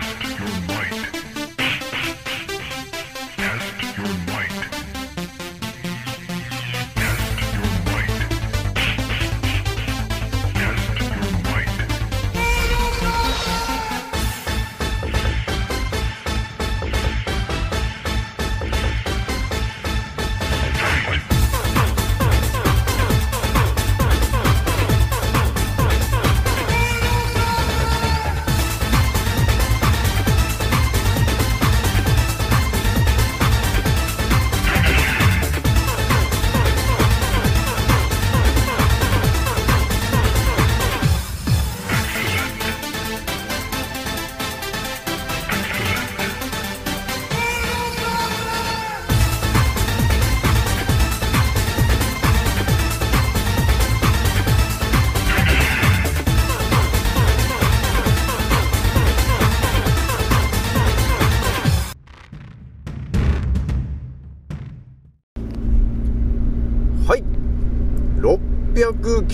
Test your might.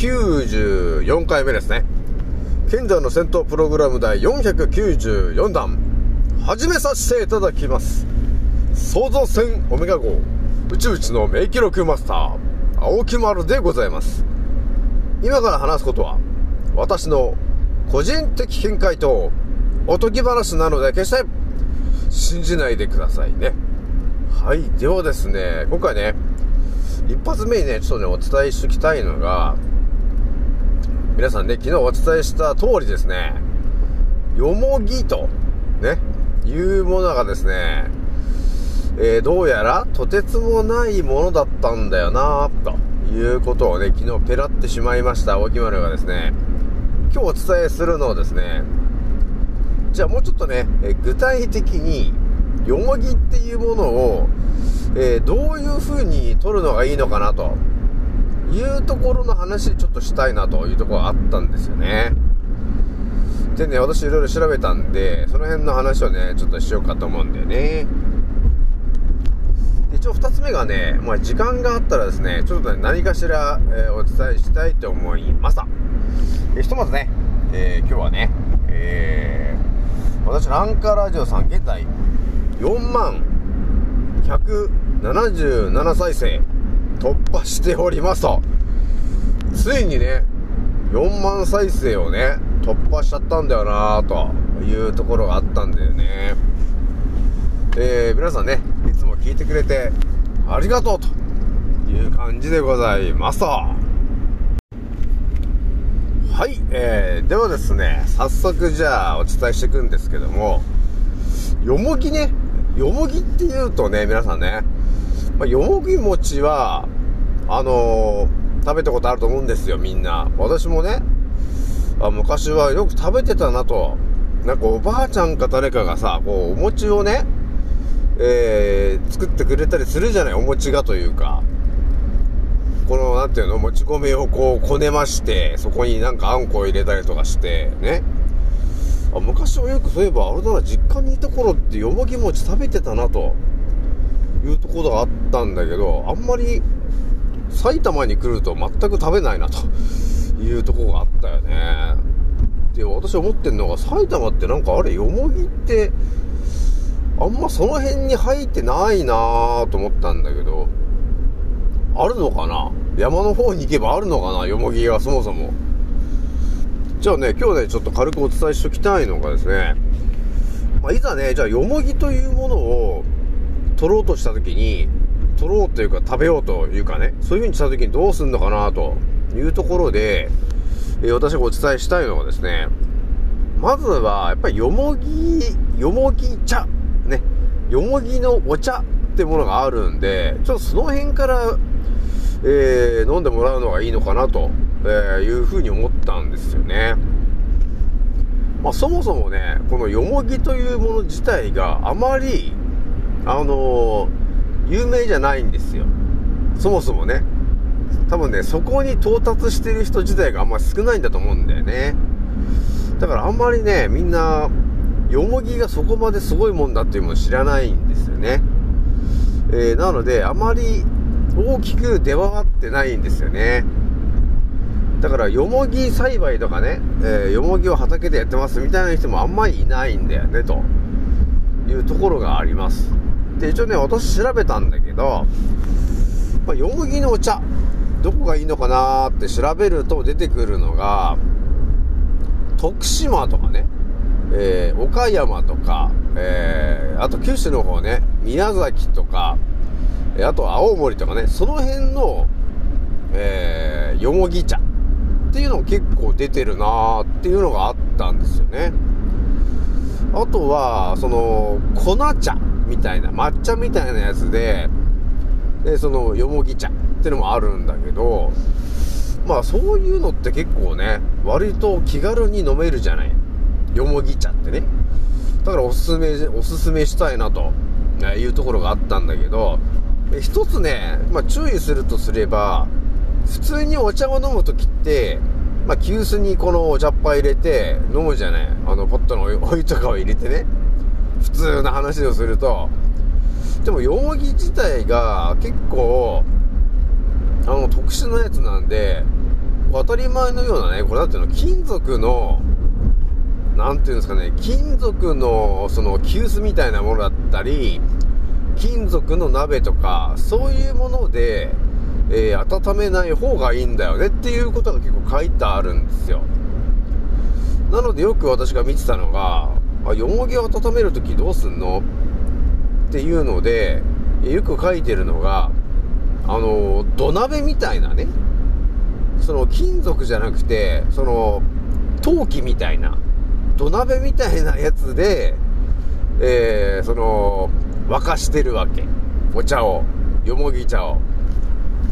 94回目ですね。現在の戦闘プログラム第494弾、始めさせていただきます。創造船オメガ号、宇宙一の名記録マスター、青木丸でございます。今から話すことは、私の個人的見解とおとぎ話なので決して信じないでくださいね。はい。ではですね、今回ね、一発目にね、ちょっとね、お伝えしておきたいのが、皆さんね、昨日お伝えした通りですね、よもぎと、ね、いうものがですね、えーどうやらとてつもないものだったんだよなということをね、昨日ペラってしまいました、大木丸がですね、今日お伝えするのをですね、じゃあもうちょっとね、え具体的に、よもぎっていうものを、えーどういう風に取るのがいいのかなと。いうところの話ちょっとしたいなというところがあったんですよね。でね、私いろいろ調べたんで、その辺の話をね、ちょっとしようかと思うんだよね。一応二つ目がね、まあ時間があったらですね、ちょっとね、何かしら、えーお伝えしたいと思いました。えひとまずね、えー今日はね、えー私、ランカーラジオさん、現在、4万177再生突破しておりますと。ついにね、4万再生をね、突破しちゃったんだよなというところがあったんだよね。えー、皆さんね、いつも聞いてくれてありがとうという感じでございますと。はい、えー、ではですね、早速じゃあお伝えしていくんですけども、よもぎね、よもぎって言うとね、皆さんね、まあ、よもぎ餅は、あのー食べたことあると思うんですよ、みんな。私もね、あ昔はよく食べてたなと。なんかおばあちゃんか誰かがさ、こう、お餅をね、えー、作ってくれたりするじゃない、お餅がというか。この、なんていうの、もち米をこう、こねまして、そこになんかあんこを入れたりとかして、ね。あ昔はよくそういえば、あれだな、実家にいた頃ってよもぎ餅食べてたな、というところがあったんだけど、あんまり、埼玉に来ると全く食べないな、というとこがあったよね。で、私思ってんのが、埼玉ってなんかあれ、よもぎって、あんまその辺に入ってないなと思ったんだけど、あるのかな？山の方に行けばあるのかな？よもぎがそもそも。じゃあね、今日ね、ちょっと軽くお伝えしておきたいのがですね、まあ、いざね、じゃあよもぎというものを取ろうとした時に、取ろうというか食べようというかね、そういう風にした時にどうすんのかなというところで、えー私がお伝えしたいのはですね、まずは、やっぱりよもぎ、よもぎ茶、ね、よもぎのお茶ってものがあるんで、ちょっとその辺から、えー飲んでもらうのがいいのかなと、えいうふうに思ったんですよね。まあそもそもね、このよもぎというもの自体があまり、あのー有名じゃないんですよ。そもそもね。多分ね、そこに到達してる人自体があんまり少ないんだと思うんだよね。だからあんまりね、みんな、よもぎがそこまですごいもんだっていうもの知らないんですよね。えーなので、あまり大きく出回ってないんですよね。だから、よもぎ栽培とかね、えーよもぎを畑でやってますみたいな人もあんまりいないんだよね、というところがあります。で、一応ね、私調べたんだけど、まあ、よもぎのお茶、どこがいいのかなって調べると出てくるのが、徳島とかね、えー岡山とか、えーあと九州の方ね、宮崎とか、えあと青森とかね、その辺の、えーよもぎ茶っていうのも結構出てるなーっていうのがあったんですよね。あとは、その、粉茶みたいな、抹茶みたいなやつで、で、その、よもぎ茶ってのもあるんだけど、まあそういうのって結構ね、割と気軽に飲めるじゃない。よもぎ茶ってね。だからおすすめ、おすすめしたいなとえいうところがあったんだけど、一つね、まあ注意するとすれば、普通にお茶を飲むときって、まあ急須にこのお茶っ葉入れて飲むじゃない。あのポットのお湯とかを入れてね。普通な話をすると。でも、よもぎ自体が結構、あの、特殊なやつなんで、当たり前のようなね、これだっていうの、金属の、なんていうんですかね、金属の、その、急須みたいなものだったり、金属の鍋とか、そういうもので、えー温めない方がいいんだよねっていうことが結構書いてあるんですよ。なのでよく私が見てたのが、あ、よもぎを温めるときどうすんの？っていうので、よく書いてるのが、あの、土鍋みたいなね、その金属じゃなくて、その、陶器みたいな、土鍋みたいなやつで、えー、その、沸かしてるわけ。お茶を、よもぎ茶を。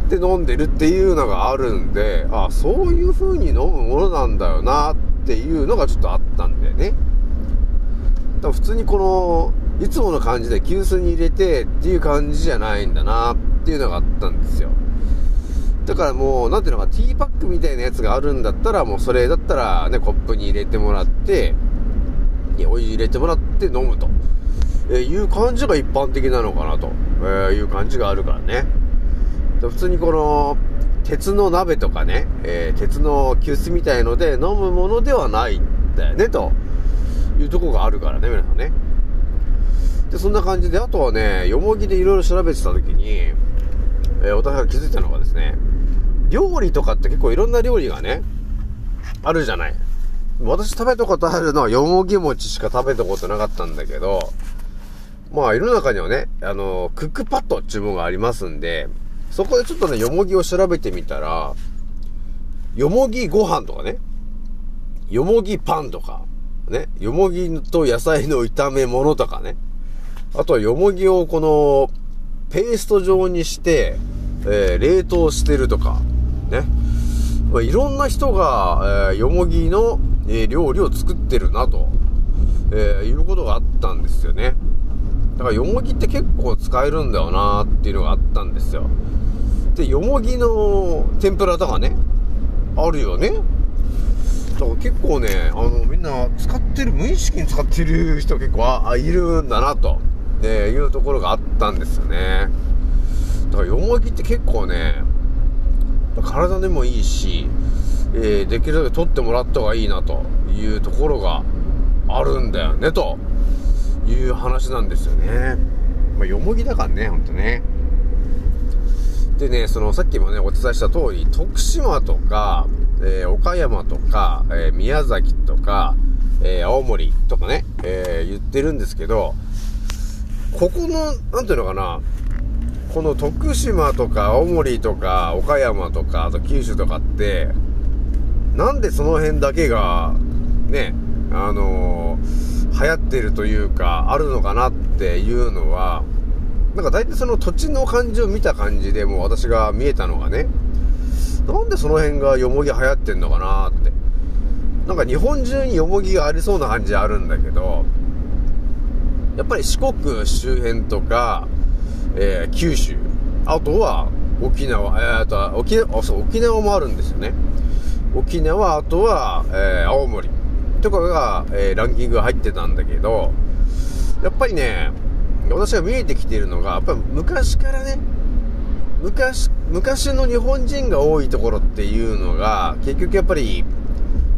で飲んでるっていうのがあるんで、あ、そういう風に飲むものなんだよなっていうのがちょっとあったんだよね。だ普通にこの、いつもの感じで急須に入れてっていう感じじゃないんだなっていうのがあったんですよ。だからもう、なんていうのか、ティーパックみたいなやつがあるんだったら、もうそれだったらね、コップに入れてもらって、お湯入れてもらって飲むと、えーいう感じが一般的なのかなと、えーいう感じがあるからね。で普通にこの、鉄の鍋とかね、えー鉄の急須みたいので飲むものではないんだよね、というとこがあるからね、皆さんね。で、そんな感じで、あとはね、よもぎでいろいろ調べてた時に、えー私が気づいたのがですね、料理とかって結構いろんな料理がね、あるじゃない。私食べたことあるのはよもぎ餅しか食べたことなかったんだけど、まあ世の中にはね、あの、クックパッドっていうものがありますんで、そこでちょっとね、よもぎを調べてみたら、よもぎご飯とかね、よもぎパンとか、ね、よもぎと野菜の炒め物とかね、あとはよもぎをこの、ペースト状にして、えー冷凍してるとか、ね。まあ、いろんな人が、えーよもぎの、えー料理を作ってるなと、えいうことがあったんですよね。だからよもぎって結構使えるんだよなっていうのがあったんですよ。で、よもぎの天ぷらとかね、あるよね。だから結構ね、あの、みんな使ってる、無意識に使ってる人結構ああいるんだなと、えーいうところがあったんですよね。だからよもぎって結構ね、体でもいいし、えーできるだけ取ってもらった方がいいなというところがあるんだよね、という話なんですよね。まあ、よもぎだからね、ほんとね。でね、そのさっきもね、お伝えした通り、徳島とか、えー岡山とか、えー宮崎とか、えー青森とかね、え言ってるんですけど、ここの、なんていうのかな、この徳島とか青森とか岡山とか、あと九州とかって、なんでその辺だけが、ね、あの流行ってるというか、あるのかなっていうのは、なんか大体その土地の感じを見た感じでもう私が見えたのがね、なんでその辺がよもぎ流行ってんのかなって。なんか日本中によもぎがありそうな感じあるんだけど、やっぱり四国周辺とか、えー九州、あとは沖縄、えー、あとは沖縄、あそう、沖縄もあるんですよね。沖縄、あとは、えー青森とかが、えーランキングが入ってたんだけど、やっぱりね、私が見えてきているのが、やっぱり昔からね、昔、昔の日本人が多いところっていうのが、結局やっぱり、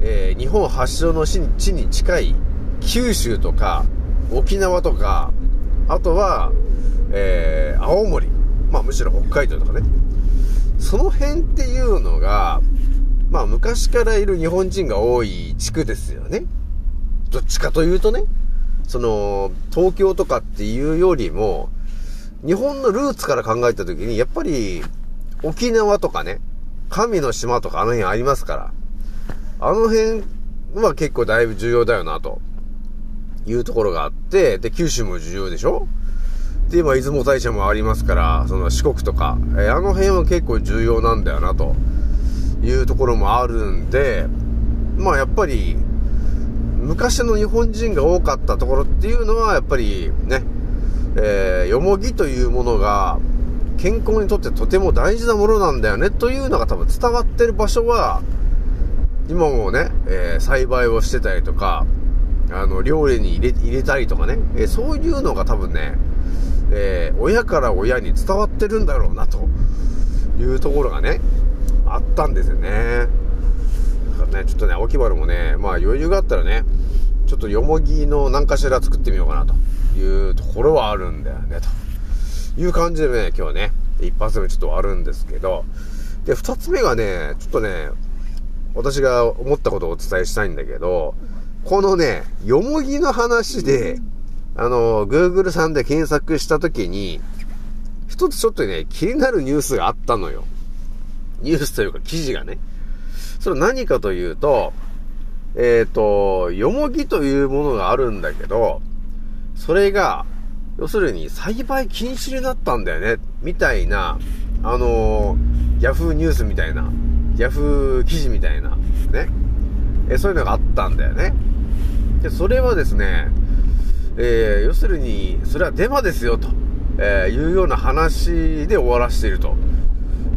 えー日本発祥の地に近い九州とか沖縄とか、あとは、えー青森、まあむしろ北海道とかね。その辺っていうのが、まあ昔からいる日本人が多い地区ですよね。どっちかというとね、その、東京とかっていうよりも、日本のルーツから考えたときに、やっぱり、沖縄とかね、神の島とかあの辺ありますから、あの辺は結構だいぶ重要だよな、というところがあって、で、九州も重要でしょ？で、今、出雲大社もありますから、その四国とか、えあの辺は結構重要なんだよな、というところもあるんで、まあやっぱり、昔の日本人が多かったところっていうのは、やっぱりね、えー、よもぎというものが、健康にとってとても大事なものなんだよね、というのが多分伝わってる場所は、今もね、えー栽培をしてたりとか、あの、料理に入れ、入れたりとかね、えーそういうのが多分ね、えー親から親に伝わってるんだろうな、というところがね、あったんですよね。だからね、ちょっとね、青木原もね、まあ余裕があったらね、ちょっとよもぎの何かしら作ってみようかなというところはあるんだよね、という感じでね、今日ね、一発目ちょっと終わるんですけど、で、二つ目がね、ちょっとね、私が思ったことをお伝えしたいんだけど、このね、よもぎの話で、あの、Google さんで検索したときに、一つちょっとね、気になるニュースがあったのよ。ニュースというか記事がね。それ何かというと、えっ、と、よもぎというものがあるんだけど、それが、要するに栽培禁止になったんだよね、みたいな、あのー、ヤフーニュースみたいな、ヤフー記事みたいな、ね。えそういうのがあったんだよね。で、それはですね、えー要するに、それはデマですよ、と、えーいうような話で終わらしていると、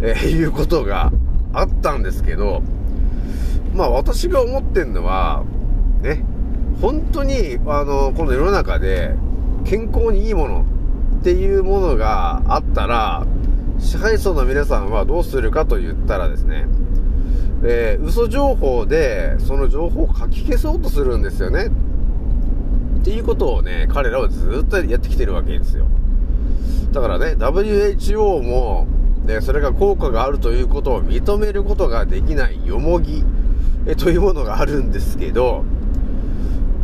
えーいうことがあったんですけど、まあ私が思ってんのは、ね、本当に、あの、この世の中で健康にいいものっていうものがあったら、支配層の皆さんはどうするかと言ったらですね、えー嘘情報でその情報を書き消そうとするんですよね。っていうことをね、彼らはずっとやってきてるわけですよ。だからね、WHO も、ね、それが効果があるということを認めることができないよもぎえというものがあるんですけど、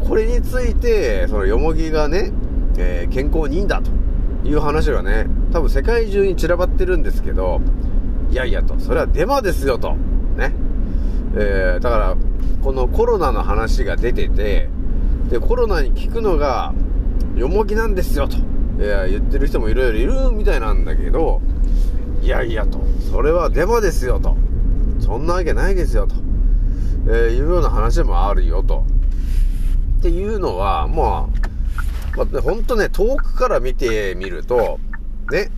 これについて、そのよもぎがね、えー健康にいいんだという話がね、多分世界中に散らばってるんですけど、いやいやと、それはデマですよと。ね。えーだから、このコロナの話が出てて、で、コロナに効くのが、よもぎなんですよと、えー言ってる人もいろいろいるみたいなんだけど、いやいやと、それはデマですよと。そんなわけないですよと。えーいうような話でもあるよと。っていうのは、まあ、まあね、ほんとね、遠くから見てみると、ね、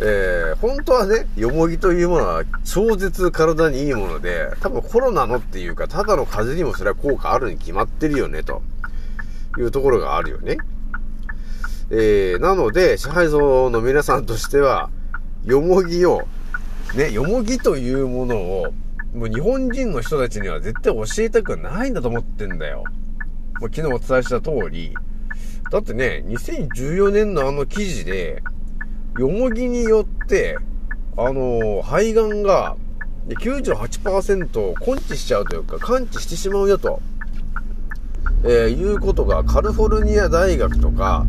えー本当はね、よもぎというものは超絶体にいいもので、多分コロナのっていうか、ただの風邪にもそれは効果あるに決まってるよね、というところがあるよね。えーなので、支配層の皆さんとしては、よもぎを、ね、よもぎというものを、もう日本人の人たちには絶対教えたくないんだと思ってんだよ。もう昨日お伝えした通り、だってね、2014年のあの記事で、よもぎによって、あの肺がんが98%を根治しちゃうというか、完治してしまうよと、えーいうことがカリフォルニア大学とか、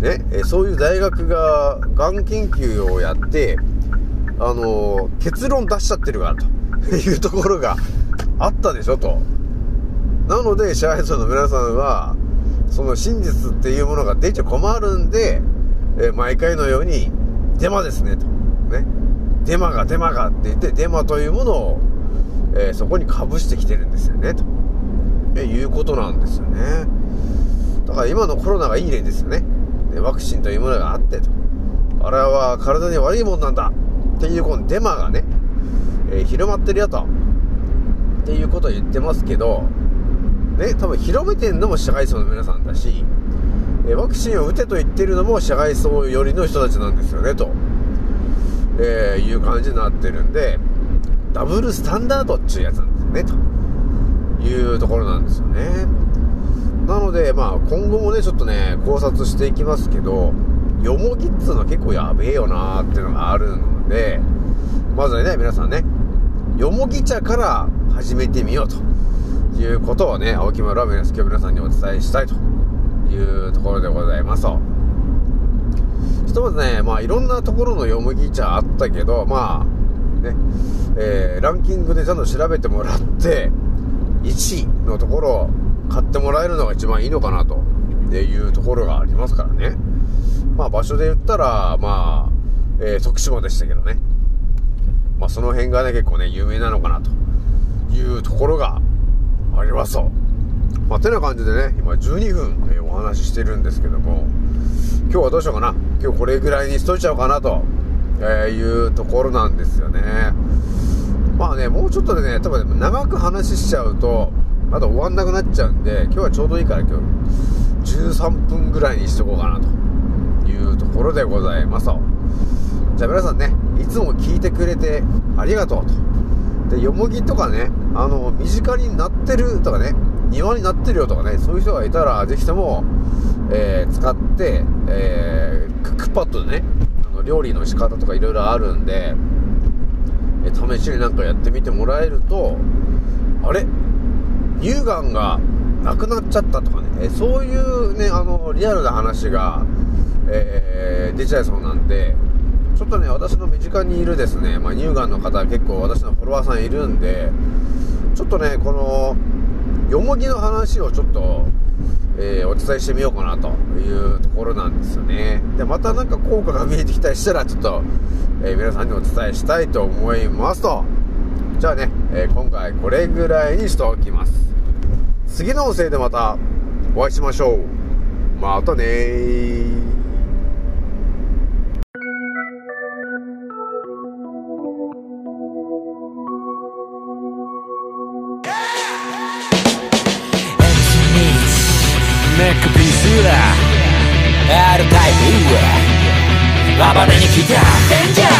ね、えそういう大学ががん研究をやって、あのー結論出しちゃってるからと いうところがあったでしょと。なので、支配層の皆さんは、その真実っていうものが出ちゃ困るんで、え毎回のように、デマですねと。ね。デマがデマがって言って、デマというものを、えーそこに被してきてるんですよね、と。えいうことなんですよね。だから今のコロナがいい例ですよね。でワクチンというものがあってと。あれは体に悪いもんなんだっていうこのデマがね、えー広まってるよと。っていうことを言ってますけど、ね、多分広めてんのも社会層の皆さんだし、えーワクチンを打てと言ってるのも社会層寄りの人たちなんですよね、と、えーいう感じになってるんでダブルスタンダードっていうやつなんですよねというところなんですよねなのでまあ今後もねちょっとね考察していきますけどよもぎっつうのは結構やべえよなーっていうのがあるのでまずはね皆さんねよもぎ茶から始めてみようということをね青木村は今日皆さんにお伝えしたいというところでございますひとまずねまあいろんなところのよもぎ茶あったけどまあねえーランキングでちゃんと調べてもらって1位のところを買ってもらえるのが一番いいのかなというところがありますからね。まあ場所で言ったらまあ、えー徳島でしたけどね。まあその辺がね結構ね有名なのかなというところがありますと。まあてな感じでね今12分、えーお話ししてるんですけども今日はどうしようかな。今日これぐらいにしといちゃおうかなと、えーいうところなんですよね。まあねもうちょっとでね多分長く話しちゃうとまだ終わんなくなっちゃうんで今日はちょうどいいから今日13分ぐらいにしとこうかなというところでございますじゃあ皆さんねいつも聞いてくれてありがとうと。でよもぎとかねあの身近になってるとかね庭になってるよとかねそういう人がいたらぜひとも、えー使って、えークックパッドでねあの料理の仕方とかいろいろあるんで、えー試しになんかやってみてもらえるとあれ？乳がんがなくなっちゃったとかね、えーそういうねあのリアルな話が、え出ちゃいそうなんでちょっとね私の身近にいるですね、まあ、乳がんの方結構私のフォロワーさんいるんでちょっとねこのよもぎの話をちょっと、えーお伝えしてみようかなというところなんですよね。でまたなんか効果が見えてきたりしたらちょっと、えー皆さんにお伝えしたいと思いますと。じゃあね、えー今回これぐらいにしておきます。次の音声でまたお会いしましょう。またね暴れに来たデンジャー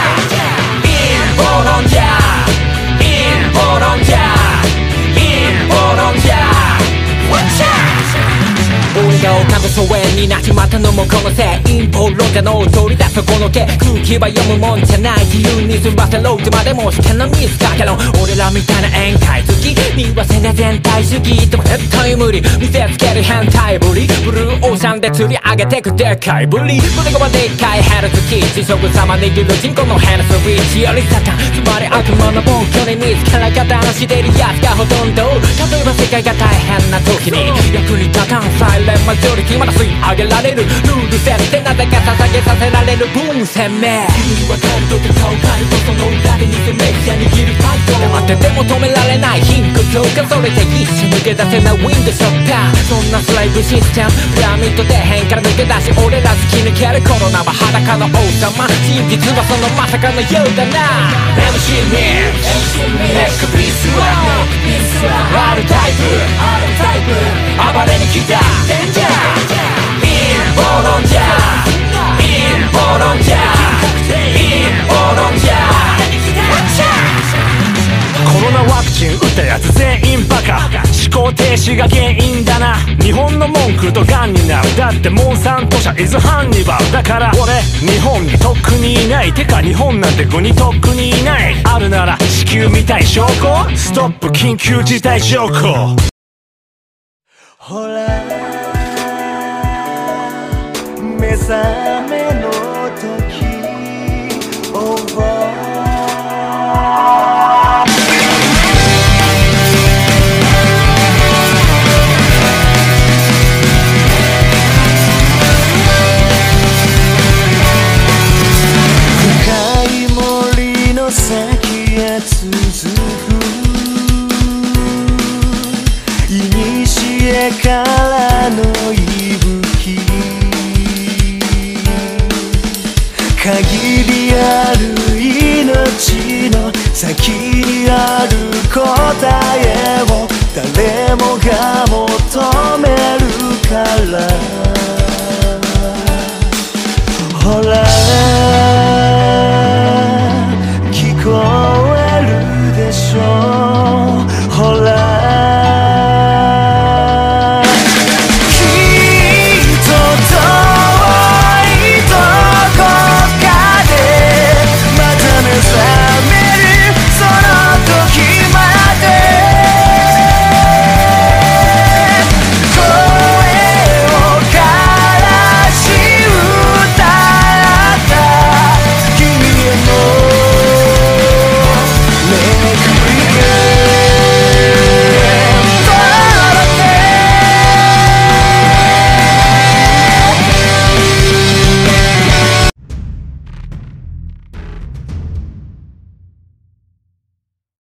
疎遠になっちまったのもこのせい陰謀論者の通りだそこのけ空気は読むもんじゃない自由に済ませろってまでもしてのミスかけろ俺らみたいな宴会好き見忘れ全体主義とも絶対無理見せつける変態ぶりブルーオーシャンで釣り上げてくでかいぶり胸がでっかいヘルツキー地食様握る人口のヘルスリーチよりサタンつまり悪魔の暴挙に見つから方のしてるやつがほとんど例えば世界が大変な時に役に立たんサイレンマジョリティまだ吸い上げられるルール設定なぜか捧げさせられる分鮮明君はカルトで顔変えるとその裏で偽メディア握るパッド黙ってても止められない貧困強化それで一瞬抜け出せないウィンドショッター。そんなスライブシステムピラミッド底辺から抜け出し俺ら突き抜けるコロナは裸の王様真実はそのまさかのようだな MC ミックネックピースは R タイプ。暴れに来た。デンジャーインボロ停止が原因だな。日本の文句とガンになる。だってモンサント社イズハンニバルだから。俺日本にとっくにいないてか日本なんて国にとっくにいない。あるなら地球みたい証拠。ストップ緊急事態条項ほら。目覚め